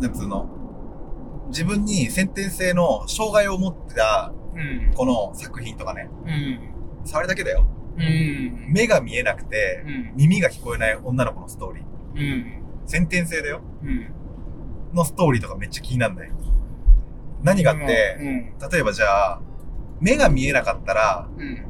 なんつうの、自分に先天性の障害を持ってた、うん。この作品とかね、うん。触りだけだよ。うん。目が見えなくて、うん。耳が聞こえない女の子のストーリー。うん。先天性だよ。うん。のストーリーとかめっちゃ気になるんだよ。何がって、うん。例えばじゃあ、目が見えなかったら、うん。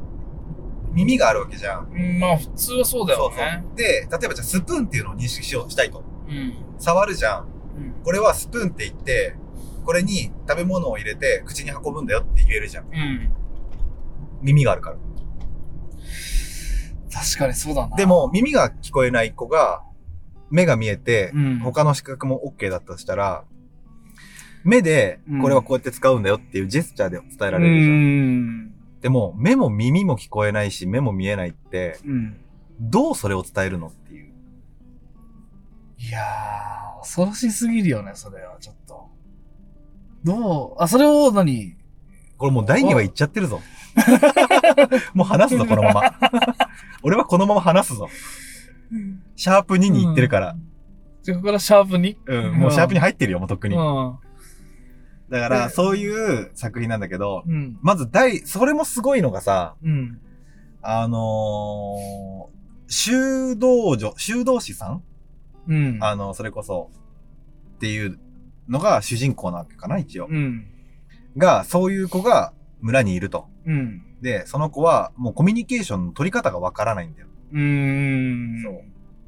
耳があるわけじゃん。うん。まあ、普通はそうだよね。そうそう。で、例えばじゃあスプーンっていうのを認識しようしたいと。うん。触るじゃん。うん。これはスプーンって言って、これに食べ物を入れて口に運ぶんだよって言えるじゃん。うん。耳があるから。確かにそうだな。で、も、耳が聞こえない子が、目が見えて、うん他の視覚も OK だったとしたら、目でうん、これはこうやって使うんだよっていうジェスチャーで伝えらうれるじゃん。ん。でも、目も耳も聞こえないし、目も見えないって、うん。どうそれを伝えるのっていう。いやー、恐ろしすぎるよね、それは、ちょっと。どう、あ、それを何？これもう第2話言っちゃってるぞ。もう話すぞ、このまま。俺はこのまま話すぞ。シャープ2に行ってるから。じゃあここからシャープにうん、もうシャープに入ってるよ、もうとっくに。うん。だから、そういう作品なんだけど、うん。まず第、それもすごいのがさ、うん。あのー、修道女、修道士さんうん。あの、それこそ、っていうのが主人公なわけかな、一応。うん。が、そういう子が村にいると。うん。で、その子はもうコミュニケーションの取り方がわからないんだよ。うーん。そう。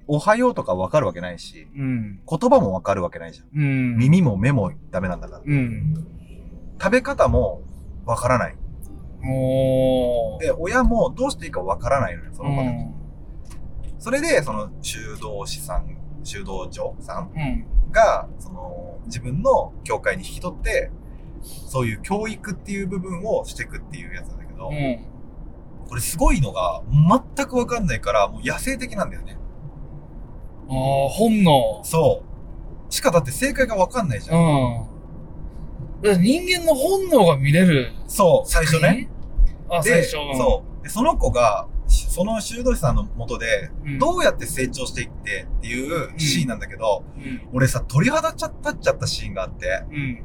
おはようとかわかるわけないし、うん。言葉もわかるわけないじゃん。うん。耳も目もダメなんだから。うん。食べ方もわからない。で、親もどうしていいかわからないのよ、その子たち。うん。それで、その修道士さん、修道女さんうん。が、その、自分の教会に引き取って、そういう教育っていう部分をしていくっていうやつなんだけど、うん。これすごいのが、全くわかんないから、もう野生的なんだよね。ああ、本能。そう。しかだって正解がわかんないじゃん。うん。人間の本能が見れる。そう、最初ね。。あ、最で、初。そう。で、その子が、しその修道士さんのもとで、うん。どうやって成長していってっていうシーンなんだけど、うん。俺さ、鳥肌ちゃ立っちゃったシーンがあって、うん。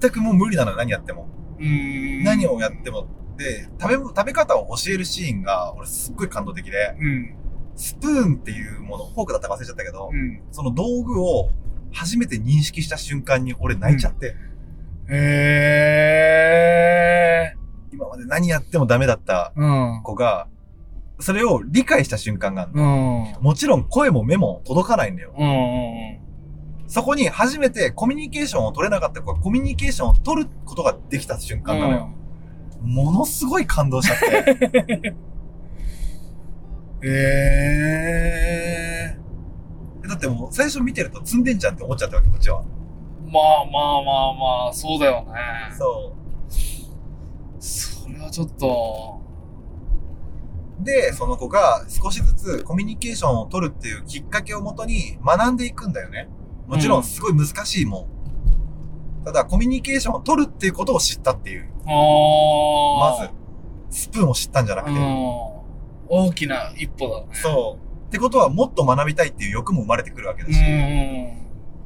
全くもう無理なのよ、何やっても。うん。何をやっても。で、食べ、食べ方を教えるシーンが、俺すっごい感動的で、うん。スプーンっていうもの、フォークだったか忘れちゃったけど、うん。その道具を初めて認識した瞬間に俺泣いちゃって、へえ。今まで何やってもダメだったうん。それを理解した瞬間があるのうん。もちろん声も目も届かないんだよ。うん。うん。そこに初めてコミュニケーションを取れなかった子がコミュニケーションを取ることができた瞬間なのよ。ものすごい感動しちゃって。ええ。だってもう最初見てると積んでんじゃんって思っちゃったわけ、こっちは。まあまあまあまあ、そうだよね。そそれはちょっと、う。で、その子が少しずつコミュニケーションを取るっていうきっかけをもとに学んでいくんだよね。もちろんすごい難しいもん。ただ、コミュニケーションを取るっていうことを知ったっていう。まあず、スプーンを知ったんじゃなくて。うん。大きな一歩だね。そう。ってことはもっと学びたいっていう欲も生まれてくるわけだうし。ん。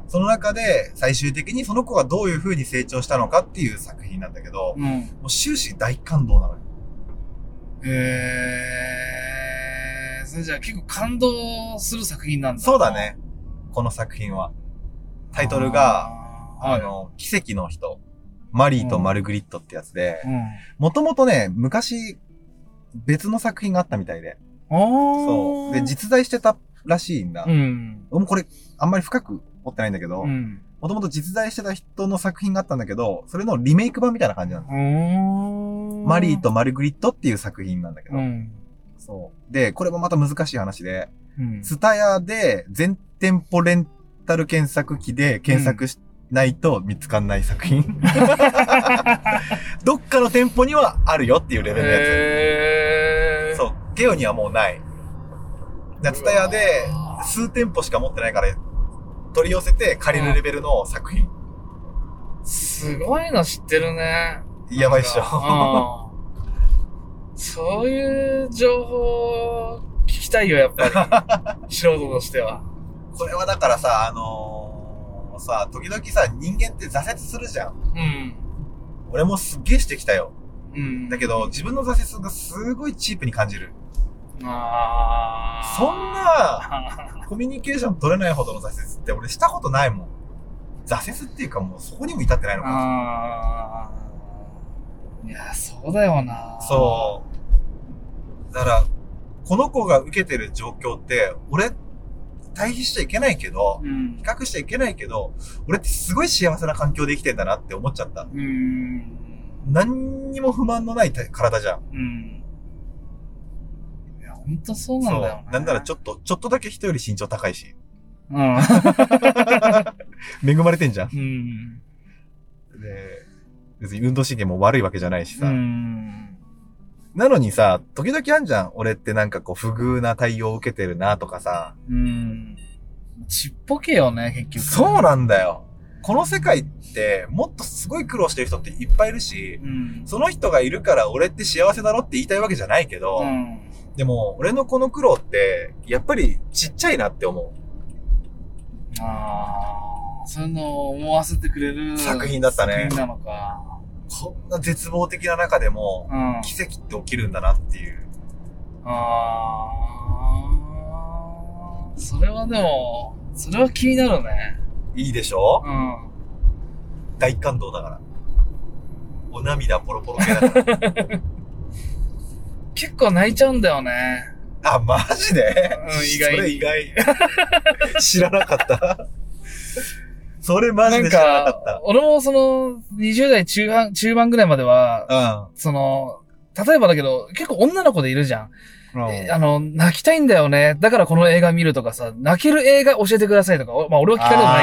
その中で最終的にその子がどういう風に成長したのかっていう作品なんだけど、うん。もう終始大感動なのよ。えー、それじゃあ結構感動する作品なんだ。そうだね。この作品は。タイトルが、あの、奇跡の人。マリーとマルグリットってやつで、うん。もともとね、昔、別の作品があったみたいで。そう。で、実在してたらしいんだ。うん。俺もこれ、あんまり深く持ってないんだけど、うん。もともと実在してた人の作品があったんだけど、それのリメイク版みたいな感じなん。マリーとマルグリットっていう作品なんだけど、うん。そう。で、これもまた難しい話で、うん。ツタヤで全店舗レンタル検索機で検索しないと見つかんない作品。どっかの店舗にはあるよっていうレベルのやえー。つ。そう。ゲオにはもうない。ツタヤで数店舗しか持ってないから、取り寄せて借りるレベルの作品。すごいの知ってるね。やばいっしょ。そういう情報聞きたいよ、やっぱり。素人としては。これはだからさ、あのもうさ、時々さ、人間って挫折するじゃん。うん。俺もすっげえしてきたよ。うん。だけど、自分の挫折がすごいチープに感じる。あーそんな、コミュニケーション取れないほどの挫折って俺したことないもん。挫折っていうかもうそこにも至ってないのか。あーいや、そうだよな。そう。だから、この子が受けてる状況って、俺、対比しちゃいけないけど、う。うん比。較しちゃいけないけど、俺ってすごい幸せな環境で生きてんだなって思っちゃった。うーん。何にも不満のない体じゃん。うん。いや、ほんとそうなんだよね。なんならちょっっと、ちょっとだけ人より身長高いし。と。うん。恵まれてんじゃん。うん。で、別に運動神経も悪いわけじゃないしさ。うん。なのにさ、時々あんじゃん。俺ってなんかこう、不遇な対応を受けてるなとかさ。うん。ちっぽけよね、結局。そうなんだよ。この世界って、もっとすごい苦労してる人っていっぱいいるし、うん。その人がいるから俺って幸せだろって言いたいわけじゃないけど、うん。でも、俺のこの苦労って、やっぱりちっちゃいなって思う。ああ、そういうのを思わせてくれる作品だったね作品なのか。こんな絶望的な中でも、うん。奇跡って起きるんだなっていう。ああ、それはでも、それは気になるね。いいでしょ？うん。大感動だから。お涙ポロポロ系だから。結構泣いちゃうんだよね。あ、マジで？うん意外にそれ意外。知らなかった。それマジで知らなかかっ、俺もその、20代中半、中盤ぐらいまでは、た。その、例えばだけど、結構女の子でいるじゃん。うん。えあの、泣きたいんだよね。だからこの映画見るとかさ、泣ける映画教えてくださいとか、おまあ俺は聞かれたことな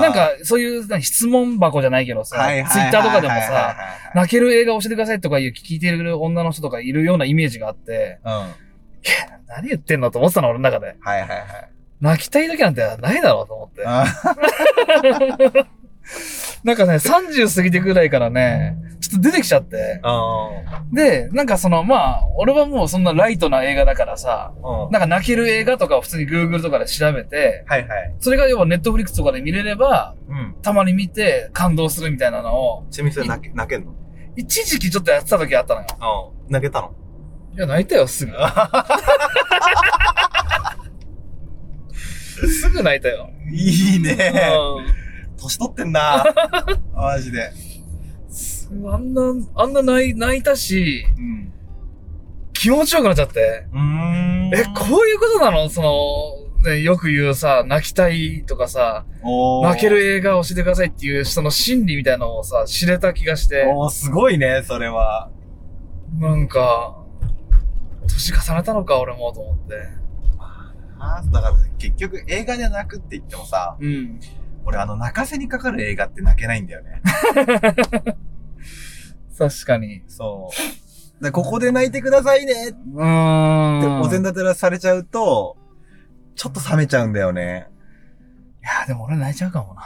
いけど、なんか、そういう質問箱じゃないけどさ、ツイッターとかでもはいさ、はい泣ける映画教えてくださいとかいう聞いてる女の人とかいるようなイメージがあって。うん。何言ってんのと思ってたの、俺の中で。はいはいはい。泣きたい時なんてないだろうと思って。あ なんかね、30過ぎてぐらいからね、ちょっと出てきちゃって。ーで、なんかその、まあ、俺はもうそんなライトな映画だからさ。なんか泣ける映画とかを普通に Google とかで調べて、はいはい。それが要は Netflix とかで見れれば、うん。たまに見て感動するみたいなのを、ちなみにそれ泣け、泣けんの？一時期ちょっとやってた時あったのよ。うん。泣けたの？いや、泣いたよ、すぐ。すぐ泣いたよ。いいね。う年取ってんな。マジで。ん。あんな、あんな泣い泣いたし、うん。気持ちよくなっちゃって。うーんえ、こういうことなの？その、ね、よく言うさ、泣きたいとかさ、泣ける映画を教えてくださいっていう、その心理みたいなのをさ、知れた気がして、おーすごいね、それは。なんか、年重ねたのか、俺も、と思って。あーだから結局映画で泣くって言ってもさ、うん。俺あの泣かせにかかる映画って泣けないんだよね。確かに。そう。ここで泣いてくださいねって。お膳立てらされちゃうと、ちょっと冷めちゃうんだよね。いや、でも俺泣いちゃうかもな。